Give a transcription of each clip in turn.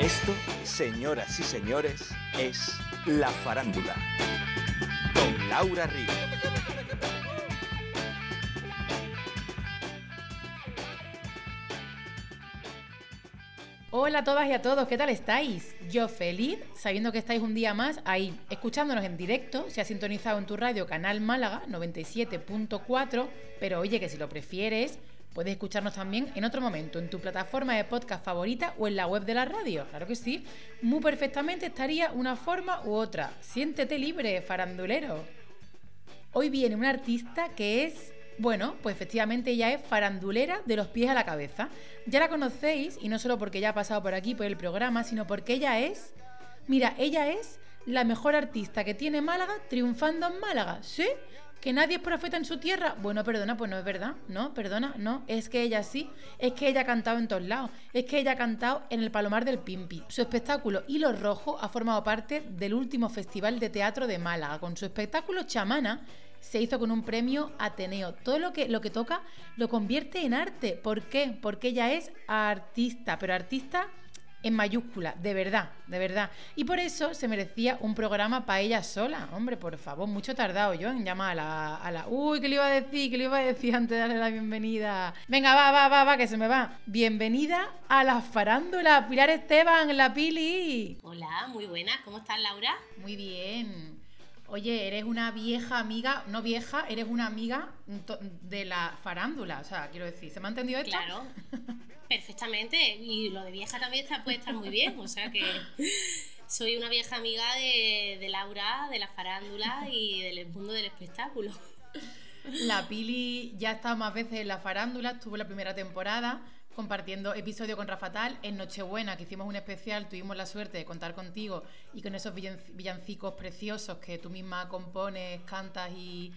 Esto, señoras y señores, es La Farándula. Con Laura Ríos. Hola a todas y a todos, ¿qué tal estáis? Yo feliz, sabiendo que estáis un día más ahí, escuchándonos en directo, se ha sintonizado en tu radio Canal Málaga 97.4, pero oye, que si lo prefieres, puedes escucharnos también en otro momento, en tu plataforma de podcast favorita o en la web de la radio, claro que sí, muy perfectamente estaría una forma u otra. Siéntete libre, farandulero. Hoy viene un artista que es bueno, pues efectivamente ella es farandulera de los pies a la cabeza. Ya la conocéis, y no solo porque ella ha pasado por aquí, por el programa, sino porque ella es, mira, ella es la mejor artista que tiene Málaga triunfando en Málaga, ¿sí? ¿Que nadie es profeta en su tierra? Bueno, perdona, pues no es verdad, no, perdona, no, es que ella sí, es que ella ha cantado en todos lados, es que ella ha cantado en el Palomar del Pimpi. Su espectáculo Hilo Rojo ha formado parte del último Festival de Teatro de Málaga, con su espectáculo Chamana se hizo con un premio Ateneo. Todo lo que, lo que toca lo convierte en arte. ¿Por qué? Porque ella es artista, pero artista en mayúscula, de verdad, de verdad. Y por eso se merecía un programa para ella sola. Hombre, por favor, mucho tardado yo en llamar a la, a la... Uy, ¿qué le iba a decir? ¿Qué le iba a decir antes de darle la bienvenida? Venga, va, va, va, va, que se me va. Bienvenida a la farándula, Pilar Esteban, la Pili. Hola, muy buenas. ¿Cómo estás, Laura? Muy bien. Oye, eres una vieja amiga, no vieja, eres una amiga de la farándula. O sea, quiero decir, ¿se me ha entendido esto? Claro, perfectamente. Y lo de vieja también está, puede estar muy bien. O sea que soy una vieja amiga de, Laura, de la farándula y del mundo del espectáculo. La Pili ya ha estado más veces en la farándula, estuvo la primera temporada compartiendo episodio con Rafa Tal. En Nochebuena, que hicimos un especial, tuvimos la suerte de contar contigo y con esos villancicos preciosos que tú misma compones, cantas y,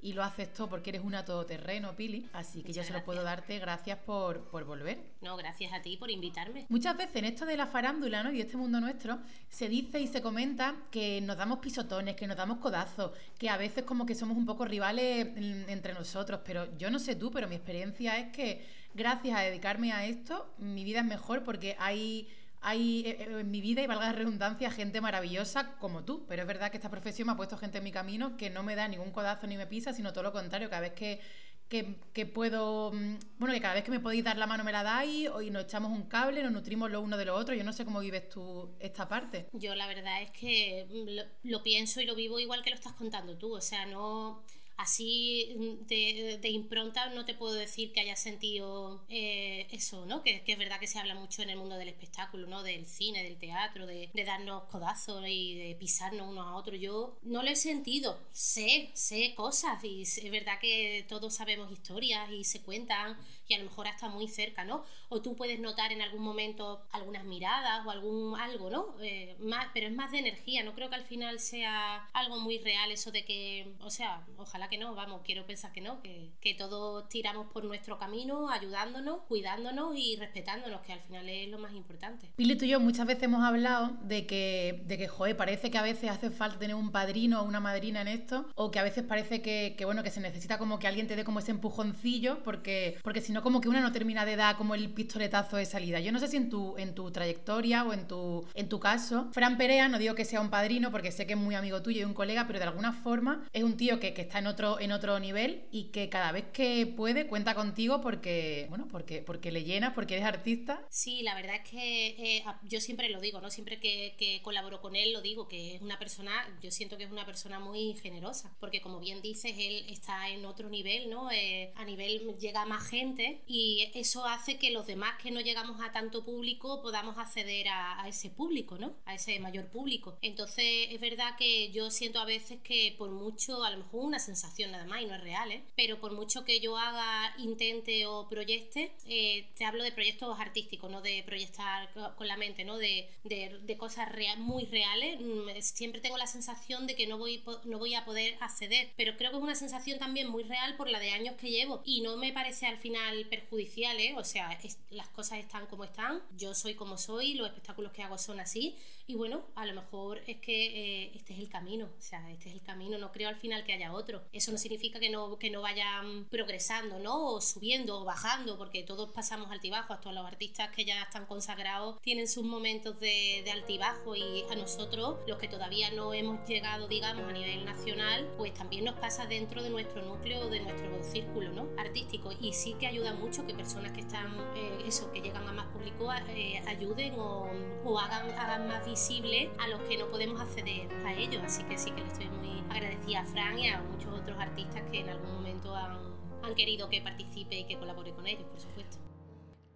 y lo haces todo porque eres una todoterreno, Pili. Así que yo se lo puedo darte gracias por, por, volver. No, gracias a ti por invitarme. Muchas veces en esto de la farándula ¿no? y este mundo nuestro se dice y se comenta que nos damos pisotones, que nos damos codazos, que a veces como que somos un poco rivales entre nosotros. Pero yo no sé tú, pero mi experiencia es que gracias a dedicarme a esto, mi vida es mejor porque hay, hay eh, eh, en mi vida, y valga la redundancia, gente maravillosa como tú. Pero es verdad que esta profesión me ha puesto gente en mi camino que no me da ningún codazo ni me pisa, sino todo lo contrario. Cada vez que, que, puedo, mm, bueno, que cada vez que me podéis dar la mano me la dais y nos echamos un cable, nos nutrimos lo uno de lo otro. Yo no sé cómo vives tú esta parte. Yo la verdad es que mm, lo pienso y lo vivo igual que lo estás contando tú. O sea, no así mm, de, impronta no te puedo decir que haya sentido eh, eso, ¿no? Que, es verdad que se habla mucho en el mundo del espectáculo, ¿no? Del cine, del teatro, de, darnos codazos y de pisarnos unos a otros. Yo no lo he sentido, sé, sé cosas y es verdad que todos sabemos historias y se cuentan y a lo mejor hasta muy cerca, ¿no? O tú puedes notar en algún momento algunas miradas o algún algo, ¿no? Eh, más, pero es más de energía, no creo que al final sea algo muy real eso de que, o sea, ojalá que no, vamos, quiero pensar que no, que, que todos tiramos por nuestro camino, ayudándonos, cuidándonos y respetándonos, que al final es lo más importante. Pili, tú y yo muchas veces hemos hablado de que, de que, joder, parece que a veces hace falta tener un padrino o una madrina en esto, o que a veces parece que, que bueno, que se necesita como que alguien te dé como ese empujoncillo, porque, porque si no como que una no termina de dar como el pistoletazo de salida. Yo no sé si en tu, en tu trayectoria o en tu, en tu caso, Fran Perea, no digo que sea un padrino porque sé que es muy amigo tuyo y un colega, pero de alguna forma es un tío que, que está en otro, en otro nivel y que cada vez que puede cuenta contigo porque, bueno, porque, porque le llenas, porque eres artista. Sí, la verdad es que eh, yo siempre lo digo, ¿no? Siempre que, que colaboro con él lo digo, que es una persona, yo siento que es una persona muy generosa, porque como bien dices, él está en otro nivel, ¿no? Eh, a nivel llega más gente y eso hace que los demás que no llegamos a tanto público podamos acceder a, ese público, ¿no? A ese mayor público. Entonces es verdad que yo siento a veces que por mucho, a lo mejor una sensación nada más y no es real, ¿eh? Pero por mucho que yo haga, intente o proyecte, eh, te hablo de proyectos artísticos, no de proyectar con la mente, ¿no? De, de, cosas muy reales, mm, siempre tengo la sensación de que no voy, no voy a poder acceder, pero creo que es una sensación también muy real por la de años que llevo y no me parece al final final perjudiciales, o sea, las cosas están como están, yo soy como soy, los espectáculos que hago son así, y bueno, a lo mejor es que eh, este es el camino, o sea, este es el camino, no creo al final que haya otro. Eso no significa que no, que no vayan progresando, ¿no? O subiendo o bajando, porque todos pasamos altibajos, todos los artistas que ya están consagrados tienen sus momentos de, de altibajo y a nosotros, los que todavía no hemos llegado, digamos, a nivel nacional, pues también nos pasa dentro de nuestro núcleo, de nuestro círculo, ¿no? Artístico. Y sí que ayuda mucho que personas que están, eh, eso, que llegan a más público, eh, ayuden o, o hagan, hagan más visible a los que no podemos acceder a ellos. Así que sí que le estoy muy agradecida a Fran y a muchos otros artistas que en algún momento han, han querido que participe y que colabore con ellos, por supuesto.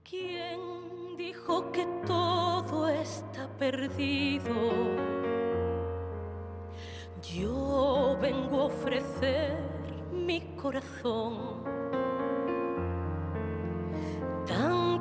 ¿Quién dijo que todo está perdido? Yo vengo a ofrecer mi corazón.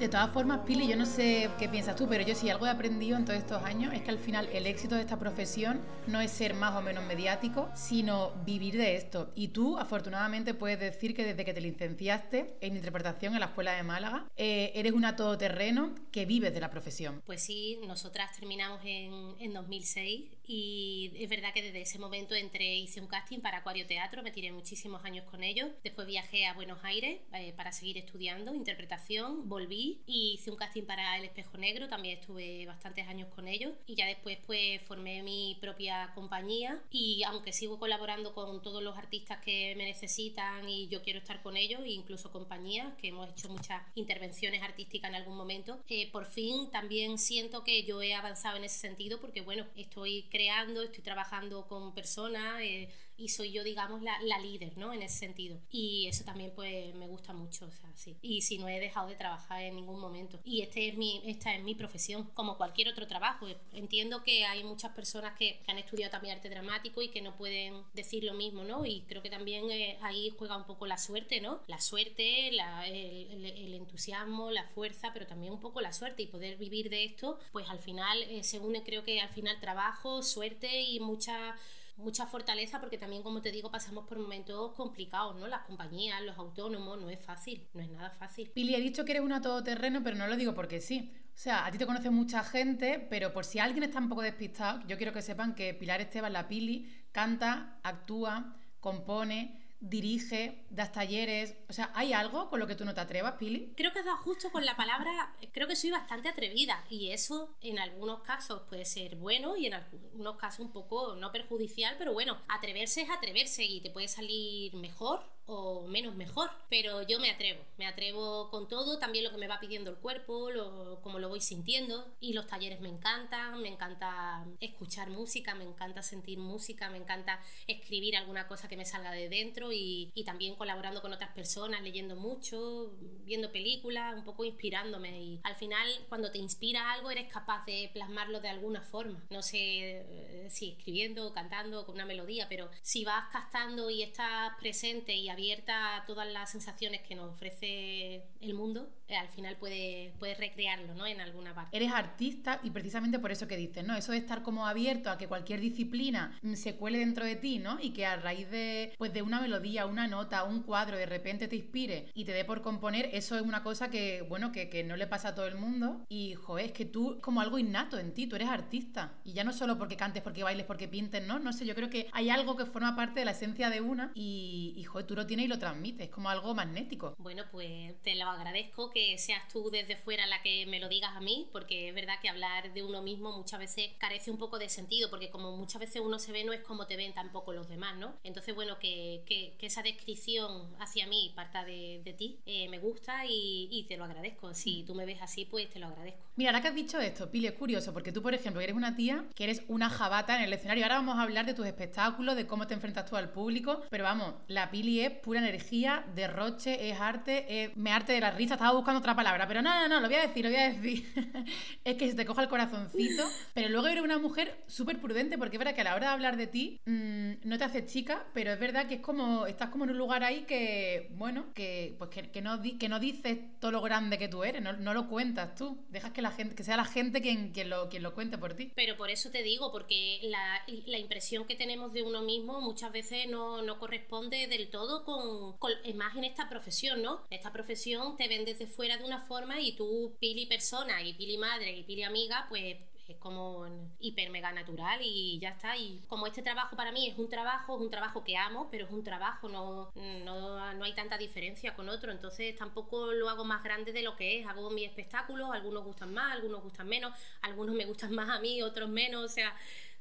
De todas formas, Pili, yo no sé qué piensas tú, pero yo sí algo he aprendido en todos estos años es que al final el éxito de esta profesión no es ser más o menos mediático, sino vivir de esto. Y tú, afortunadamente, puedes decir que desde que te licenciaste en interpretación en la Escuela de Málaga, eh, eres una todoterreno que vives de la profesión. Pues sí, nosotras terminamos en, en 2006 y es verdad que desde ese momento entré, hice un casting para Acuario Teatro, me tiré muchísimos años con ellos. Después viajé a Buenos Aires eh, para seguir estudiando interpretación, volví y hice un casting para El Espejo Negro, también estuve bastantes años con ellos y ya después pues formé mi propia compañía y aunque sigo colaborando con todos los artistas que me necesitan y yo quiero estar con ellos, incluso compañías que hemos hecho muchas intervenciones artísticas en algún momento, eh, por fin también siento que yo he avanzado en ese sentido porque bueno, estoy creando, estoy trabajando con personas, eh, y soy yo, digamos, la, la, líder, ¿no? En ese sentido. Y eso también, pues, me gusta mucho, o sea, sí. Y si no he dejado de trabajar en ningún momento. Y este es mi, esta es mi profesión, como cualquier otro trabajo. Entiendo que hay muchas personas que, han estudiado también arte dramático y que no pueden decir lo mismo, ¿no? Y creo que también eh, ahí juega un poco la suerte, ¿no? La suerte, la, el, el, entusiasmo, la fuerza, pero también un poco la suerte y poder vivir de esto, pues al final eh, creo que al final trabajo, suerte y mucha mucha fortaleza porque también, como te digo, pasamos por momentos complicados, ¿no? Las compañías, los autónomos, no es fácil, no es nada fácil. Pili, he dicho que eres una todoterreno, pero no lo digo porque sí. O sea, a ti te conoce mucha gente, pero por si alguien está un poco despistado, yo quiero que sepan que Pilar Esteban, la Pili, canta, actúa, compone, dirige, das talleres. O sea, ¿hay algo con lo que tú no te atrevas, Pili? Creo que has dado justo con la palabra, creo que soy bastante atrevida y eso en algunos casos puede ser bueno y en algunos casos un poco no perjudicial, pero bueno, atreverse es atreverse y te puede salir mejor o menos mejor, pero yo me atrevo, me atrevo con todo, también lo que me va pidiendo el cuerpo, lo, como lo voy sintiendo y los talleres me encantan, me encanta escuchar música, me encanta sentir música, me encanta escribir alguna cosa que me salga de dentro y, y también colaborando con otras personas, leyendo mucho, viendo películas, un poco inspirándome y al final cuando te inspira algo eres capaz de plasmarlo de alguna forma, no sé eh, si escribiendo, cantando, con una melodía, pero si vas captando y estás presente y abierta a todas las sensaciones que nos ofrece el mundo, eh, al final puedes puede recrearlo ¿no? en alguna parte. Eres artista y precisamente por eso que dices, ¿no? Eso de estar como abierto a que cualquier disciplina mm, se cuele dentro de ti, ¿no? Y que a raíz de, pues, de una melodía, una nota, un cuadro, de repente te inspire y te dé por componer, eso es una cosa que, bueno, que, que no le pasa a todo el mundo. Y, joder, es que tú, como algo innato en ti, tú eres artista. Y ya no solo porque cantes, porque bailes, porque pintes, ¿no? No sé, yo creo que hay algo que forma parte de la esencia de una y, y tú lo tienes y lo transmites, es como algo magnético. Bueno, pues te lo agradezco que seas tú desde fuera la que me lo digas a mí, porque es verdad que hablar de uno mismo muchas veces carece un poco de sentido, porque como muchas veces uno se ve no es como te ven tampoco los demás, ¿no? Entonces, bueno, que, que esa descripción hacia mí parta de, de ti, eh, me gusta y, y, te lo agradezco. Si tú me ves así, pues te lo agradezco. Mira, ahora que has dicho esto, Pili, es curioso, porque tú, por ejemplo, eres una tía que eres una jabata en el escenario. Ahora vamos a hablar de tus espectáculos, de cómo te enfrentas tú al público, pero vamos, la Pili es pura energía, derroche, es arte, es me arte de la risa. Estaba buscando otra palabra, pero no, no, no, lo voy a decir, lo voy a decir. es que se te coja el corazoncito. Pero luego eres una mujer súper prudente, porque es verdad que a la hora de hablar de ti, mmm, no te haces chica, pero es verdad que es como, estás como en un lugar ahí que, bueno, que, pues que, no, que no dices todo lo grande que tú eres, no, lo cuentas tú. Dejas que la gente, que sea la gente quien, quien, lo, lo cuente por ti. Pero por eso te digo, porque la, la impresión que tenemos de uno mismo muchas veces no, no corresponde del todo con, con, más en esta profesión, ¿no? Esta profesión te ven desde fuera de una forma y tú, pili persona y pili madre y pili amiga, pues es como hiper mega natural y ya está. Y como este trabajo para mí es un trabajo, es un trabajo que amo, pero es un trabajo, no, no, no hay tanta diferencia con otro, entonces tampoco lo hago más grande de lo que es. Hago mis espectáculos, algunos gustan más, algunos gustan menos, algunos me gustan más a mí, otros menos, o sea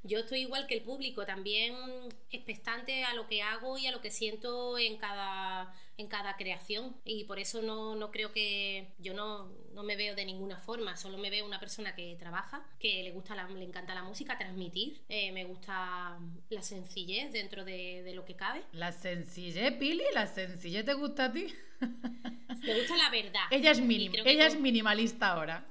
yo estoy igual que el público, también expectante a lo que hago y a lo que siento en cada, en cada creación. Y por eso no, no creo que yo no, no, me veo de ninguna forma, solo me veo una persona que trabaja, que le, gusta la, le encanta la música, transmitir, eh, me gusta la sencillez dentro de, de, lo que cabe. ¿La sencillez, Pili? ¿La sencillez te gusta a ti? Me gusta la verdad. Ella es, minim, ella es minimalista ahora.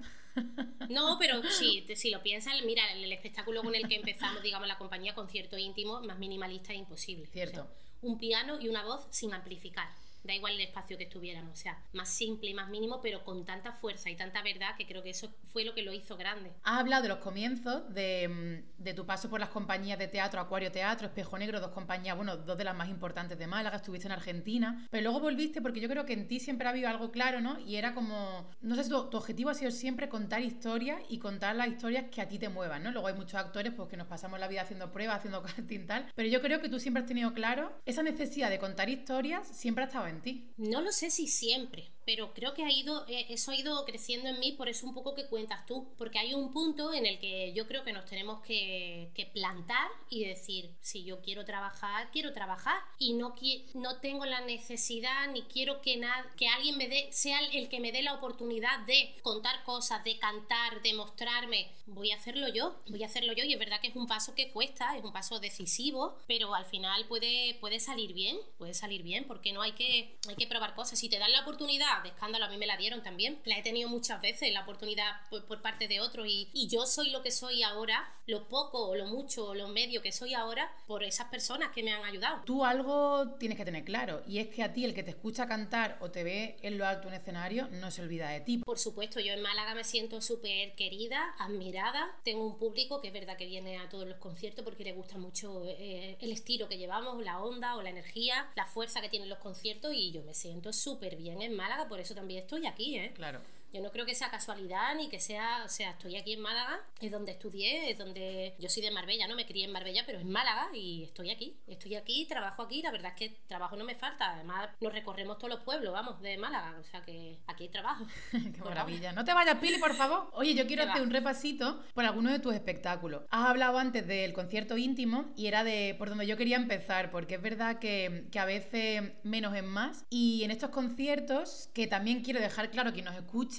No, pero sí, si lo piensas, mira, el, el, espectáculo con el que empezamos, digamos, la compañía, concierto íntimo, más minimalista es imposible. Cierto. O sea, un piano y una voz sin amplificar. Da igual el espacio que estuviéramos, o sea, más simple y más mínimo, pero con tanta fuerza y tanta verdad que creo que eso fue lo que lo hizo grande. Has hablado de los comienzos, de, de tu paso por las compañías de teatro, Acuario Teatro, Espejo Negro, dos compañías, bueno, dos de las más importantes de Málaga, estuviste en Argentina, pero luego volviste porque yo creo que en ti siempre ha habido algo claro, ¿no? Y era como, no sé tu, tu objetivo ha sido siempre contar historias y contar las historias que a ti te muevan, ¿no? Luego hay muchos actores pues que nos pasamos la vida haciendo pruebas, haciendo casting tal, pero yo creo que tú siempre has tenido claro esa necesidad de contar historias, siempre ha estado en No lo sé si siempre, pero creo que ha ido, eh, eso ha ido creciendo en mí, por eso un poco que cuentas tú, porque hay un punto en el que yo creo que nos tenemos que, plantar y decir, si yo quiero trabajar, quiero trabajar y no, no tengo la necesidad ni quiero que, que alguien me dé, sea el que me dé la oportunidad de contar cosas, de cantar, de mostrarme, voy a hacerlo yo, voy a hacerlo yo y es verdad que es un paso que cuesta, es un paso decisivo, pero al final puede, puede salir bien, puede salir bien, porque no hay que, hay que probar cosas, si te dan la oportunidad de escándalo a mí me la dieron también. La he tenido muchas veces, la oportunidad por, por parte de otros y, y, yo soy lo que soy ahora, lo poco o lo mucho o lo medio que soy ahora por esas personas que me han ayudado. Tú algo tienes que tener claro y es que a ti el que te escucha cantar o te ve en lo alto un escenario no se olvida de ti. Por supuesto, yo en Málaga me siento súper querida, admirada. Tengo un público que es verdad que viene a todos los conciertos porque le gusta mucho eh, el estilo que llevamos, la onda o la energía, la fuerza que tienen los conciertos y yo me siento súper bien en Málaga por eso también estoy aquí, ¿eh? Claro. Yo no creo que sea casualidad ni que sea, o sea, estoy aquí en Málaga, es donde estudié, es donde yo soy de Marbella, no me crié en Marbella, pero en Málaga y estoy aquí, estoy aquí, trabajo aquí, la verdad es que trabajo no me falta, además nos recorremos todos los pueblos, vamos, de Málaga, o sea que aquí hay trabajo. Qué maravilla. No te vayas, Pili, por favor. Oye, yo quiero hacer un repasito por alguno de tus espectáculos. Has hablado antes del concierto íntimo y era de por donde yo quería empezar, porque es verdad que, que a veces menos es más. Y en estos conciertos, que también quiero dejar claro que nos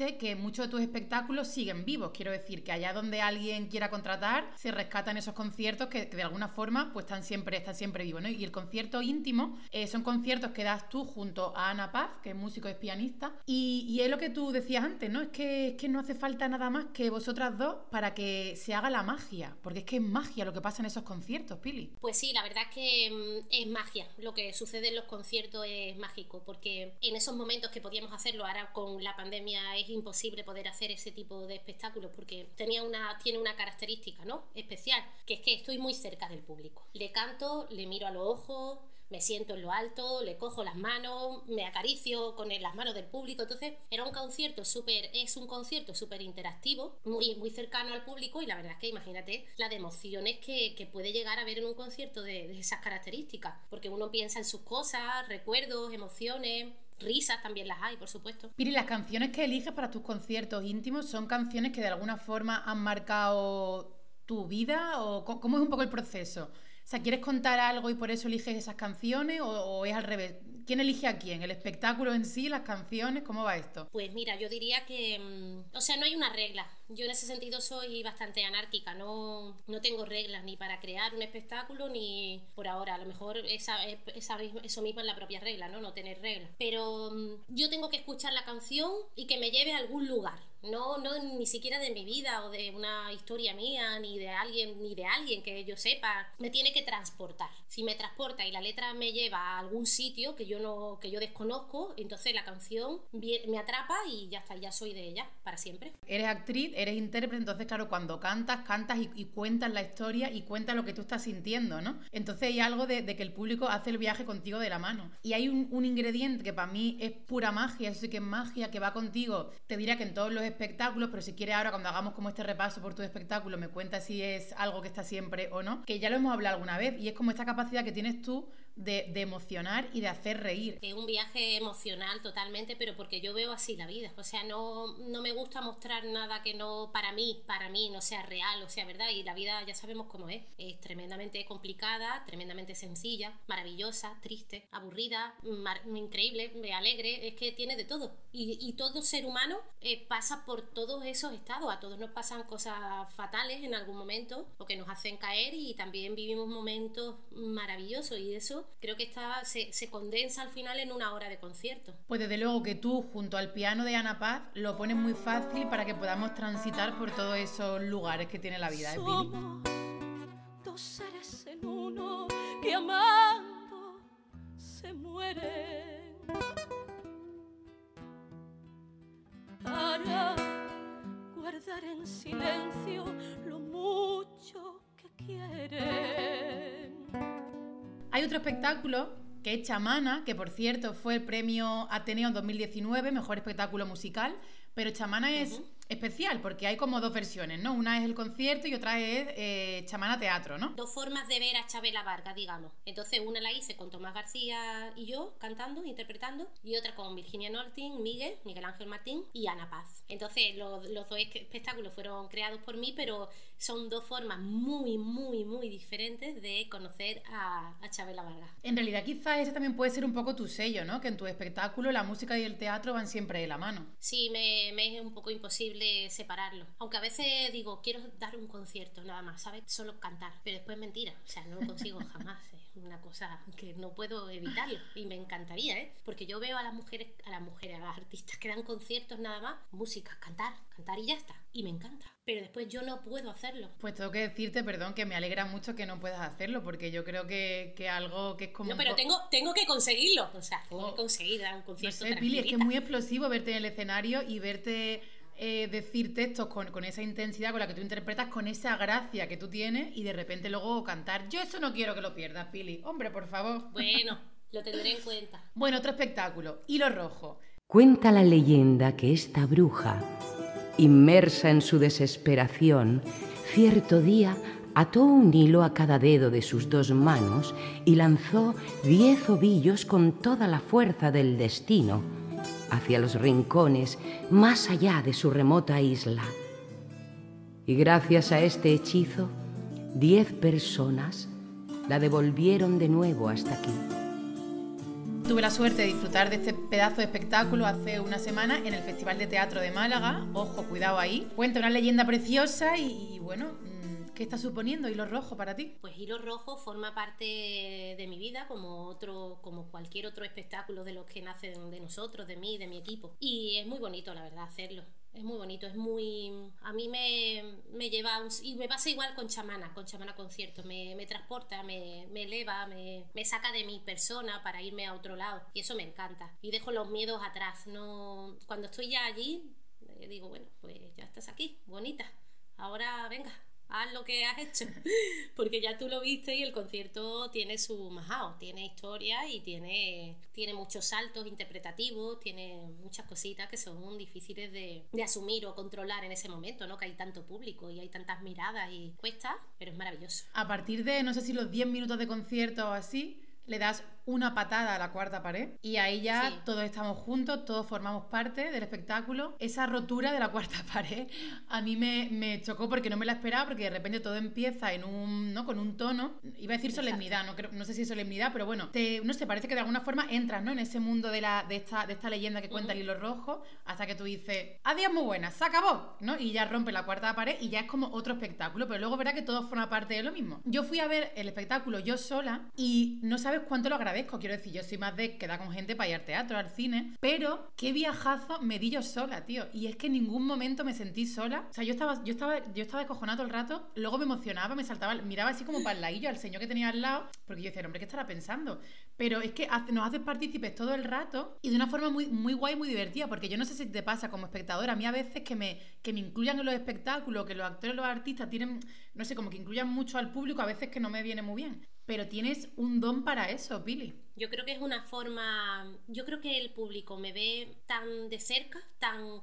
que muchos de tus espectáculos siguen vivos. Quiero decir que allá donde alguien quiera contratar, se rescatan esos conciertos que, de alguna forma pues están siempre, están siempre vivos. ¿no? Y el concierto íntimo eh, son conciertos que das tú junto a Ana Paz, que es músico y es pianista. Y, y, es lo que tú decías antes, ¿no? Es que, es que no hace falta nada más que vosotras dos para que se haga la magia. Porque es que es magia lo que pasa en esos conciertos, Pili. Pues sí, la verdad es que mm, es magia. Lo que sucede en los conciertos es mágico. Porque en esos momentos que podíamos hacerlo, ahora con la pandemia es imposible poder hacer ese tipo de espectáculos porque tenía una, tiene una característica ¿no? especial, que es que estoy muy cerca del público. Le canto, le miro a los ojos, me siento en lo alto, le cojo las manos, me acaricio con las manos del público. Entonces era un concierto súper, es un concierto súper interactivo, muy, muy cercano al público y la verdad es que imagínate la emociones que, que puede llegar a ver en un concierto de, de esas características, porque uno piensa en sus cosas, recuerdos, emociones, risas también las hay, por supuesto. Piri, las canciones que eliges para tus conciertos íntimos son canciones que de alguna forma han marcado tu vida o cómo es un poco el proceso? O sea, ¿quieres contar algo y por eso eliges esas canciones o, o es al revés? ¿Quién elige a quién? ¿El espectáculo en sí, las canciones? ¿Cómo va esto? Pues mira, yo diría que, mm, o sea, no hay una regla. Yo en ese sentido soy bastante anárquica, no, no tengo reglas ni para crear un espectáculo ni por ahora. A lo mejor esa, esa, eso mismo es la propia regla, ¿no? No tener reglas. Pero mm, yo tengo que escuchar la canción y que me lleve a algún lugar no, no ni siquiera de mi vida o de una historia mía, ni de alguien, ni de alguien que yo sepa, me tiene que transportar. Si me transporta y la letra me lleva a algún sitio que yo no, que yo desconozco, entonces la canción me atrapa y ya está, ya soy de ella para siempre. Eres actriz, eres intérprete, entonces claro, cuando cantas, cantas y, cuentas la historia y cuentas lo que tú estás sintiendo, ¿no? Entonces hay algo de, que el público hace el viaje contigo de la mano. Y hay un, ingrediente que para mí es pura magia, eso sí que es magia, que va contigo. Te diría que en todos los espectáculos, pero si quiere ahora cuando hagamos como este repaso por tu espectáculo, me cuenta si es algo que está siempre o no, que ya lo hemos hablado alguna vez, y es como esta capacidad que tienes tú de, emocionar y de hacer reír. Es un viaje emocional totalmente, pero porque yo veo así la vida. O sea, no, no me gusta mostrar nada que no para mí, para mí no sea real, o sea, verdad. Y la vida ya sabemos cómo es. Es tremendamente complicada, tremendamente sencilla, maravillosa, triste, aburrida, increíble, alegre. Es que tiene de todo. Y, y todo ser humano eh, pasa por todos esos estados. A todos nos pasan cosas fatales en algún momento o que nos hacen caer y también vivimos momentos maravillosos y eso creo que está, se, se, condensa al final en una hora de concierto. Pues desde luego que tú, junto al piano de Ana Paz, lo pones muy fácil para que podamos transitar por todos esos lugares que tiene la vida. ¿eh, Somos dos seres en uno que amando se mueren. Para guardar en silencio lo mucho que quieren. Hay otro espectáculo que es Chamana, que por cierto fue el premio Ateneo 2019, mejor espectáculo musical, pero Chamana es especial, porque hay como dos versiones, ¿no? Una es el concierto y otra es eh, Chamana Teatro, ¿no? Dos formas de ver a Chabela Vargas, digamos. Entonces, una la hice con Tomás García y yo, cantando, interpretando, y otra con Virginia Nortin, Miguel, Miguel Ángel Martín y Ana Paz. Entonces, los, dos espectáculos fueron creados por mí, pero son dos formas muy, muy, muy diferentes de conocer a, a Chabela Vargas. En realidad, quizás ese también puede ser un poco tu sello, ¿no? Que en tu espectáculo la música y el teatro van siempre de la mano. Sí, me, me es un poco imposible separarlo. Aunque a veces digo, quiero dar un concierto nada más, ¿sabes? Solo cantar. Pero después es mentira. O sea, no lo consigo jamás. Es una cosa que no puedo evitarlo. Y me encantaría, ¿eh? Porque yo veo a las mujeres, a las mujeres, a las artistas que dan conciertos nada más, música, cantar, cantar y ya está. Y me encanta. Pero después yo no puedo hacerlo. Pues tengo que decirte, perdón, que me alegra mucho que no puedas hacerlo, porque yo creo que, que algo que es como. No, pero tengo, tengo que conseguirlo. O sea, tengo que oh. conseguir dar un concierto. No sé, Pili, es que es muy explosivo verte en el escenario y verte eh, decir textos con, con, esa intensidad con la que tú interpretas, con esa gracia que tú tienes y de repente luego cantar. Yo eso no quiero que lo pierdas, Pili. Hombre, por favor. Bueno, lo tendré en cuenta. Bueno, otro espectáculo, Hilo Rojo. Cuenta la leyenda que esta bruja, inmersa en su desesperación, cierto día ató un hilo a cada dedo de sus dos manos y lanzó diez ovillos con toda la fuerza del destino hacia los rincones más allá de su remota isla. Y gracias a este hechizo, diez personas la devolvieron de nuevo hasta aquí. Tuve la suerte de disfrutar de este pedazo de espectáculo hace una semana en el Festival de Teatro de Málaga. Ojo, cuidado ahí. Cuenta una leyenda preciosa y, bueno, ¿Qué está suponiendo Hilo Rojo para ti? Pues Hilo Rojo forma parte de mi vida como otro, como cualquier otro espectáculo de los que nacen de nosotros, de mí, de mi equipo. Y es muy bonito, la verdad, hacerlo. Es muy bonito, es muy... A mí me, me lleva... y me pasa igual con Chamana, con Chamana Concierto. Me, me transporta, me, me eleva, me, me, saca de mi persona para irme a otro lado. Y eso me encanta. Y dejo los miedos atrás. No, cuando estoy ya allí, eh, digo, bueno, pues ya estás aquí, bonita. Ahora venga, haz lo que has hecho. Porque ya tú lo viste y el concierto tiene su majao, tiene historia y tiene, tiene muchos saltos interpretativos, tiene muchas cositas que son difíciles de, de, asumir o controlar en ese momento, ¿no? Que hay tanto público y hay tantas miradas y cuesta, pero es maravilloso. A partir de, no sé si los 10 minutos de concierto o así, le das una patada a la cuarta pared y ahí ya Sí. todos estamos juntos, todos formamos parte del espectáculo. Esa rotura de la cuarta pared a mí me, me chocó porque no me la esperaba porque de repente todo empieza en un, ¿no? con un tono, iba a decir solemnidad, no, creo- no sé si es solemnidad, pero bueno, te, no sé, parece que de alguna forma entras ¿no? en ese mundo de, la, de, esta, de esta leyenda que cuenta el hilo rojo hasta que tú dices, adiós muy buena, se acabó, ¿no? Y ya rompe la cuarta pared y ya es como otro espectáculo, pero luego verá que todo forma parte de lo mismo. Yo fui a ver el espectáculo yo sola y no sabes cuánto lo agradezco, quiero decir, yo soy más de quedar con gente para ir al teatro, al cine, pero qué viajazo me di yo sola, tío. Y es que en ningún momento me sentí sola. O sea, yo estaba, yo estaba, yo estaba descojonada todo el rato, luego me emocionaba, me saltaba, miraba así como para el ladillo al señor que tenía al lado, porque yo decía, hombre, ¿qué estará pensando? Pero es que nos haces partícipes todo el rato y de una forma muy, muy guay, muy divertida, porque yo no sé si te pasa como espectadora, a mí a veces que me, que me incluyan en los espectáculos, que los actores, los artistas tienen, no sé, como que incluyan mucho al público, a veces que no me viene muy bien. Pero tienes un don para eso, Pili. Yo creo que es una forma. Yo creo que el público me ve tan de cerca, tan.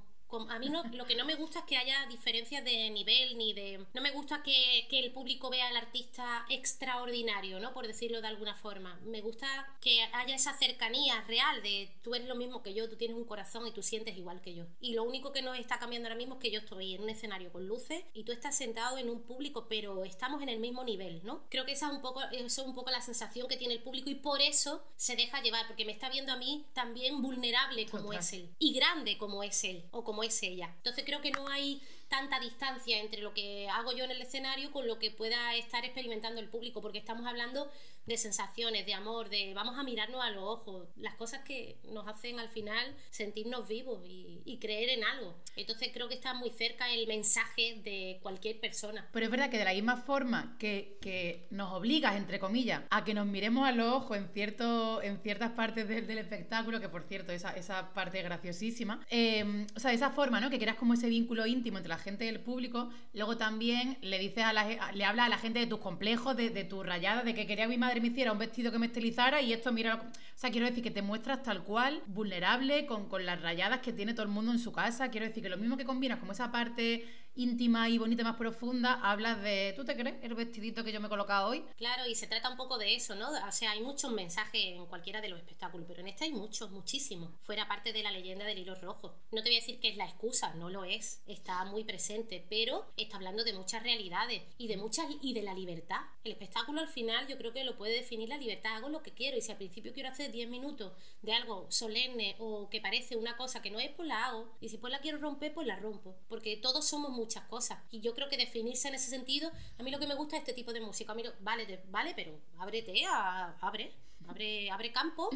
A mí no, lo que no me gusta es que haya diferencias de nivel ni de. No me gusta que, que el público vea al artista extraordinario, ¿no? Por decirlo de alguna forma. Me gusta que haya esa cercanía real de tú eres lo mismo que yo, tú tienes un corazón y tú sientes igual que yo. Y lo único que nos está cambiando ahora mismo es que yo estoy en un escenario con luces y tú estás sentado en un público, pero estamos en el mismo nivel, ¿no? Creo que esa es un poco, es un poco la sensación que tiene el público y por eso se deja llevar, porque me está viendo a mí también vulnerable como Total. es él y grande como es él o como es ella. Entonces creo que no hay tanta distancia entre lo que hago yo en el escenario con lo que pueda estar experimentando el público, porque estamos hablando de sensaciones, de amor, de vamos a mirarnos a los ojos, las cosas que nos hacen al final sentirnos vivos y, y creer en algo. Entonces creo que está muy cerca el mensaje de cualquier persona. Pero es verdad que de la misma forma que, que nos obligas, entre comillas, a que nos miremos a los ojos en, cierto, en ciertas partes del, del espectáculo, que por cierto, esa, esa parte graciosísima, eh, o sea, de esa forma, ¿no? Que quieras como ese vínculo íntimo entre la gente y el público, luego también le dices a la le hablas a la gente de tus complejos, de, de tus rayadas, de que quería que mi madre me hiciera un vestido que me estilizara y esto, mira, o sea, quiero decir que te muestras tal cual, vulnerable, con, con las rayadas que tiene todo el mundo en su casa, quiero decir que lo mismo que combinas como esa parte íntima y bonita, más profunda, hablas de, ¿tú te crees el vestidito que yo me he colocado hoy? Claro, y se trata un poco de eso, ¿no? O sea, hay muchos mensajes en cualquiera de los espectáculos, pero en este hay muchos, muchísimos. Fuera parte de la leyenda del hilo rojo. No te voy a decir que es la excusa, no lo es. Está muy presente, pero está hablando de muchas realidades y de muchas y de la libertad. El espectáculo al final yo creo que lo puede definir la libertad. Hago lo que quiero y si al principio quiero hacer 10 minutos de algo solemne o que parece una cosa que no es, pues la hago. Y si pues la quiero romper, pues la rompo. Porque todos somos muchas cosas. Y yo creo que definirse en ese sentido, a mí lo que me gusta es este tipo de música. A mí vale, vale, pero ábrete, a- abre, abre, abre campo.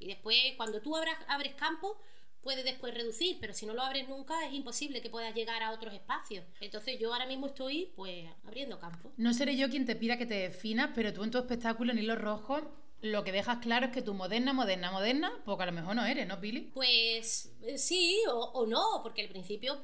Y después, cuando tú abras, abres campo, puedes después reducir, pero si no lo abres nunca, es imposible que puedas llegar a otros espacios. Entonces yo ahora mismo estoy, pues, abriendo campo. No seré yo quien te pida que te definas, pero tú en tu espectáculo en hilo rojo lo que dejas claro es que tú moderna, moderna, moderna, porque a lo mejor no eres, ¿no, Pili? Pues eh, sí o, no, porque el principio,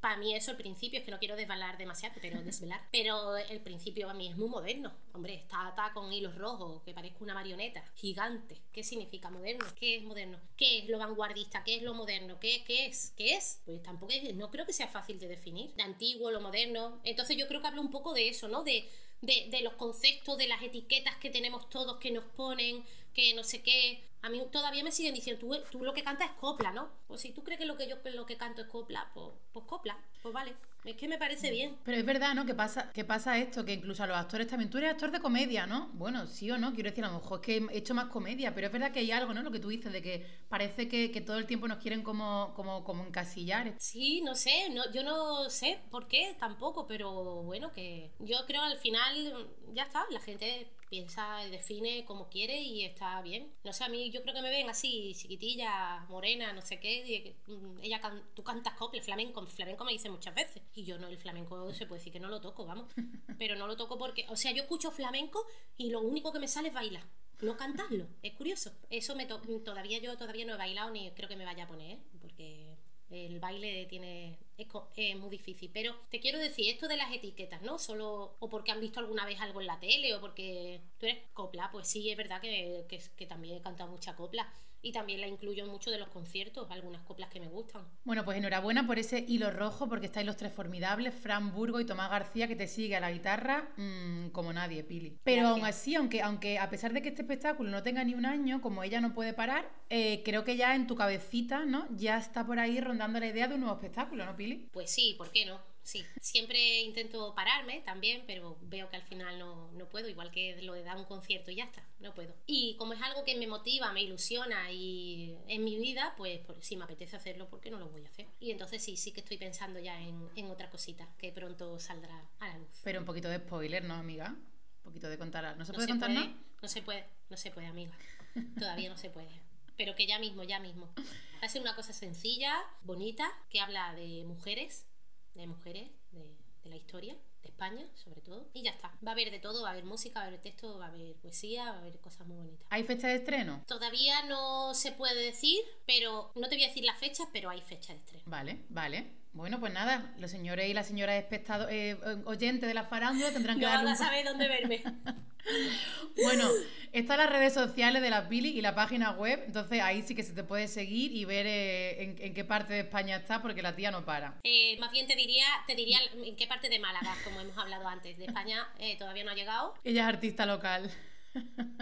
para mí eso, el principio, es que no quiero desvelar demasiado, pero desvelar, pero el principio para mí es muy moderno. Hombre, está atada con hilos rojos, que parezco una marioneta, gigante. ¿Qué significa moderno? ¿Qué es moderno? ¿Qué es lo vanguardista? ¿Qué es lo moderno? ¿Qué, qué es? ¿Qué es? Pues tampoco es, no creo que sea fácil de definir. De antiguo, lo moderno. Entonces yo creo que hablo un poco de eso, ¿no? De, de, de los conceptos, de las etiquetas que tenemos todos que nos ponen, que no sé qué. A mí todavía me siguen diciendo, tú, tú lo que cantas es copla, ¿no? Pues si tú crees que lo que yo lo que canto es copla, pues, pues copla, pues vale. Es que me parece bien. Pero es verdad, ¿no? Que pasa, que pasa esto, que incluso a los actores también. Tú eres actor de comedia, ¿no? Bueno, sí o no, quiero decir, a lo mejor es que he hecho más comedia, pero es verdad que hay algo, ¿no? Lo que tú dices, de que parece que, que todo el tiempo nos quieren como, como, como encasillar. Sí, no sé, no, yo no sé por qué tampoco, pero bueno, que yo creo al final ya está, la gente piensa y define como quiere y está bien. No sé, a mí yo creo que me ven así, chiquitilla, morena, no sé qué, y mm, ella can- tú cantas copla, flamenco, flamenco me dice muchas veces. Y yo no, el flamenco se puede decir que no lo toco, vamos. Pero no lo toco porque, o sea, yo escucho flamenco y lo único que me sale es bailar. No cantarlo, es curioso. Eso me to- todavía yo todavía no he bailado ni creo que me vaya a poner, porque el baile tiene es, es muy difícil. Pero te quiero decir, esto de las etiquetas, ¿no? Solo o porque han visto alguna vez algo en la tele o porque tú eres copla, pues sí, es verdad que, que, que también he cantado mucha copla. Y también la incluyo en muchos de los conciertos, algunas coplas que me gustan. Bueno, pues enhorabuena por ese hilo rojo, porque estáis los tres formidables, Fran Burgo y Tomás García, que te sigue a la guitarra mm, como nadie, Pili. Pero Gracias. aún así, aunque, aunque a pesar de que este espectáculo no tenga ni un año, como ella no puede parar, eh, creo que ya en tu cabecita, ¿no? Ya está por ahí rondando la idea de un nuevo espectáculo, ¿no, Pili? Pues sí, ¿por qué no? Sí, siempre intento pararme también, pero veo que al final no, no puedo, igual que lo de dar un concierto y ya está, no puedo. Y como es algo que me motiva, me ilusiona y en mi vida, pues, si me apetece hacerlo, ¿por qué no lo voy a hacer? Y entonces sí, sí que estoy pensando ya en, en otra cosita que pronto saldrá a la luz. Pero un poquito de spoiler, ¿no, amiga? Un poquito de contar. ¿No se No puede se contar puede, nada? no se puede, no se puede, amiga. Todavía no se puede. Pero que ya mismo, ya mismo. Va a ser una cosa sencilla, bonita, que habla de mujeres, de mujeres, de, de la historia, de España, sobre todo. Y ya está. Va a haber de todo, va a haber música, va a haber texto, va a haber poesía, va a haber cosas muy bonitas. ¿Hay fecha de estreno? Todavía no se puede decir, pero no te voy a decir las fechas, pero hay fecha de estreno. Vale, vale. Bueno, pues nada, los señores y las señoras espectado- eh, oyentes de la farándula tendrán que No darle van un a saber dónde verme. Bueno, están las redes sociales de la Pili y la página web, entonces ahí sí que se te puede seguir y ver eh, en, en qué parte de España está, porque la tía no para. Eh, más bien te diría, te diría en qué parte de Málaga, como hemos hablado antes. De España eh, todavía no ha llegado. Ella es artista local.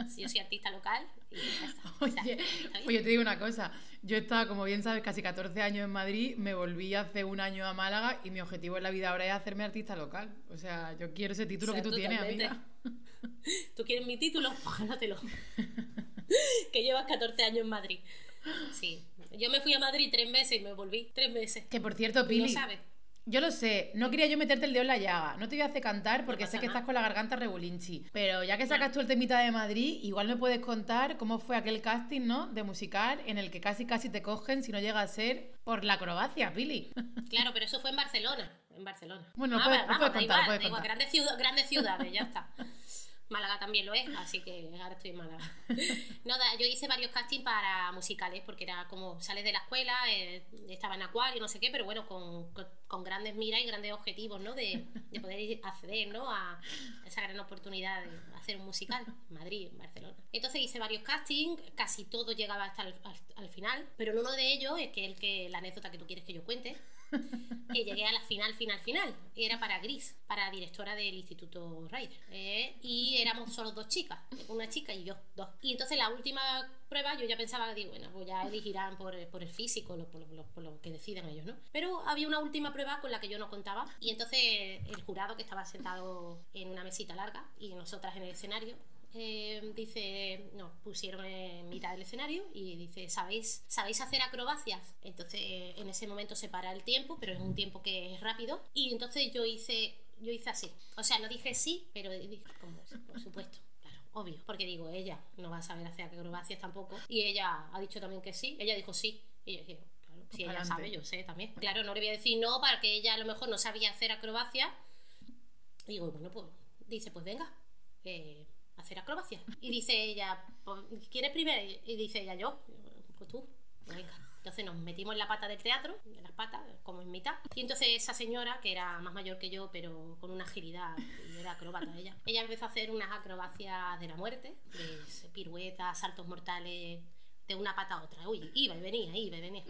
Si yo soy artista local y ya está. O sea, Oye, oye, te digo una cosa. Yo estaba, como bien sabes, casi 14 años en Madrid, me volví hace un año a Málaga y mi objetivo en la vida ahora es hacerme artista local. O sea, yo quiero ese título O sea, que tú tienes, totalmente. amiga. ¿Tú quieres mi título? Gánatelo. que llevas 14 años en Madrid. Sí. Yo me fui a Madrid tres meses y me volví tres meses. Que por cierto, Pili, sabes. Yo lo sé, no quería yo meterte el dedo en la llaga, no te voy a hacer cantar porque sé que nada. estás con la garganta rebulinchi, pero ya que sacas tú el temita de Madrid, igual me puedes contar cómo fue aquel casting, ¿no? De musical en el que casi casi te cogen si no llega a ser por la acrobacia, Pili. Claro, pero eso fue en Barcelona. En Barcelona. Bueno, lo Ah, puedes- vamos, puedes contar, igual, puedes igual. Grandes, ciudad- grandes ciudades, ya está. Málaga también lo es, así que ahora estoy en Málaga. Nada, yo hice varios castings para musicales, porque era como sales de la escuela, eh, estaba en acuario, no sé qué, pero bueno, con, con- grandes miras y grandes objetivos, ¿no? De, de poder acceder, ¿no? A esa gran oportunidad de hacer un musical en Madrid, en Barcelona. Entonces hice varios castings, casi todo llegaba hasta el, al, al final, pero en uno de ellos, es que el que la anécdota que tú quieres que yo cuente, que llegué a la final, final, final. Era para Gris, para directora del Instituto Ryder. Eh, y éramos solo dos chicas, una chica y yo, dos. Y entonces la última prueba yo ya pensaba, digo, bueno, pues ya elegirán por, por el físico, por, lo- por lo que decidan ellos, ¿no? Pero había una última prueba con la que yo no contaba. Y entonces el jurado que estaba sentado en una mesita larga y nosotras en el escenario, eh, dice, nos pusieron en mitad del escenario y dice, ¿sabéis, ¿sabéis hacer acrobacias? Entonces en ese momento se para el tiempo, pero es un tiempo que es rápido. Y entonces yo hice, yo hice así. O sea, no dije sí, pero dije, como, por supuesto. Claro, obvio, porque digo, ella no va a saber hacer acrobacias tampoco. Y ella ha dicho también que sí. Ella dijo sí. Y yo dije, claro, si ella sabe, yo sé también. Claro, no le voy a decir no para que ella a lo mejor no sabía hacer acrobacias. Y digo, bueno, pues dice, pues venga, eh, hacer acrobacias. Y dice ella, pues, ¿quién es primero? Y dice ella, yo, pues tú, pues venga. Entonces nos metimos en la pata del teatro, en las patas, como en mitad. Y entonces esa señora, que era más mayor que yo, pero con una agilidad, y era acróbata ella, ella empezó a hacer unas acrobacias de la muerte, de piruetas, saltos mortales, de una pata a otra. Uy, iba y venía, iba y venía.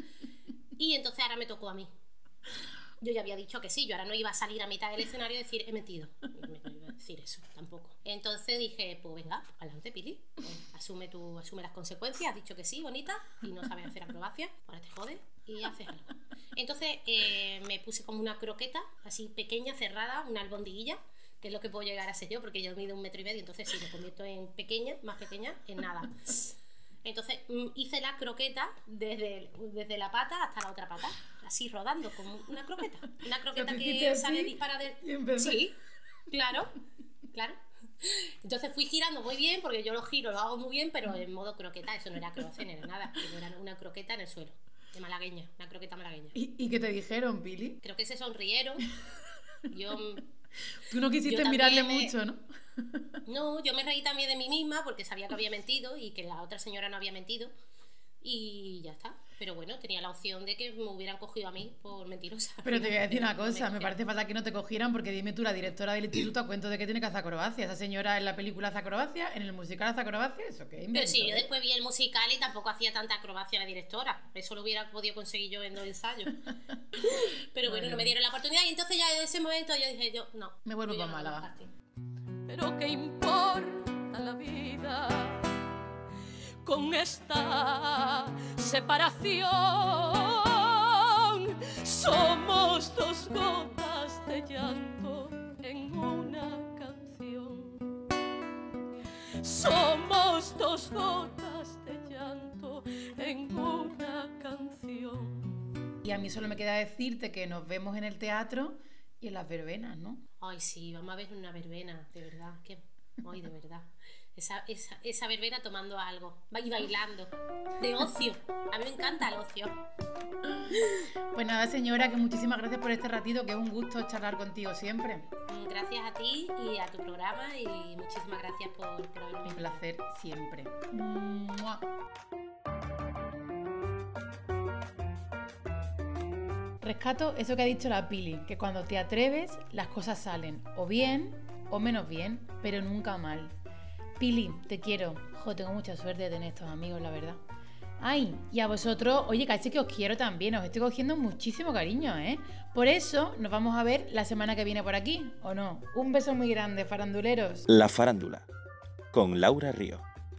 Y entonces ahora me tocó a mí. Yo ya había dicho que sí, yo ahora no iba a salir a mitad del escenario y decir, he mentido. No me iba a decir eso, tampoco. Entonces dije, pues venga, adelante, Pili. Pues, asume, tu, asume las consecuencias, has dicho que sí, bonita, y no sabes hacer acrobacia, ahora te jodes y haces algo. Entonces eh, me puse como una croqueta, así pequeña, cerrada, una albondiguilla, que es lo que puedo llegar a ser yo, porque yo mido un metro y medio, entonces si me convierto en pequeña, más pequeña, en nada. Entonces mm, hice la croqueta desde, desde la pata hasta la otra pata, así rodando como una croqueta. Una croqueta que así sale dispara de... y empecé. Sí, claro, claro. Entonces fui girando muy bien, porque yo lo giro, lo hago muy bien, pero en modo croqueta, eso no era no era nada, era una croqueta en el suelo, de malagueña, una croqueta malagueña. ¿Y, y qué te dijeron, Pili? Creo que se sonrieron. Yo Tú no quisiste mirarle me- mucho, ¿no? No, yo me reí también de mí misma porque sabía que había mentido y que la otra señora no había mentido. Y ya está. Pero bueno, tenía la opción de que me hubieran cogido a mí por mentirosa. Pero te voy a decir una cosa, me parece fatal que no te cogieran porque dime tú, la directora del instituto, a cuento de que tiene que hacer acrobacia. Esa señora en la película hace acrobacia, en el musical hace acrobacia, ¿eso qué? Pero sí, yo eh? después vi el musical y tampoco hacía tanta acrobacia la directora. Eso lo hubiera podido conseguir yo en los ensayos. Pero bueno, no me dieron la oportunidad y entonces ya en ese momento yo dije yo, no. Me vuelvo pa' no Málaga. Pero qué importa la vida con esta separación. Somos dos gotas de llanto en una canción. Somos dos gotas de llanto en una canción. Y a mí solo me queda decirte que nos vemos en el teatro y en las verbenas, ¿no? Ay, sí, vamos a ver una verbena, de verdad. Que... Ay, de verdad. Esa, esa, esa verbena tomando algo y bailando. De ocio. A mí me encanta el ocio. Pues nada, señora, que muchísimas gracias por este ratito, que es un gusto charlar contigo siempre. Gracias a ti y a tu programa y muchísimas gracias por, por haberme Un placer siempre. ¡Mua! Rescato eso que ha dicho la Pili, que cuando te atreves las cosas salen o bien o menos bien, pero nunca mal. Pili, te quiero. Jo, tengo mucha suerte de tener estos amigos, la verdad. Ay, y a vosotros, oye, caché que os quiero también, os estoy cogiendo muchísimo cariño, ¿eh? Por eso nos vamos a ver la semana que viene por aquí, ¿o no? Un beso muy grande, faranduleros. La farándula. Con Laura Río.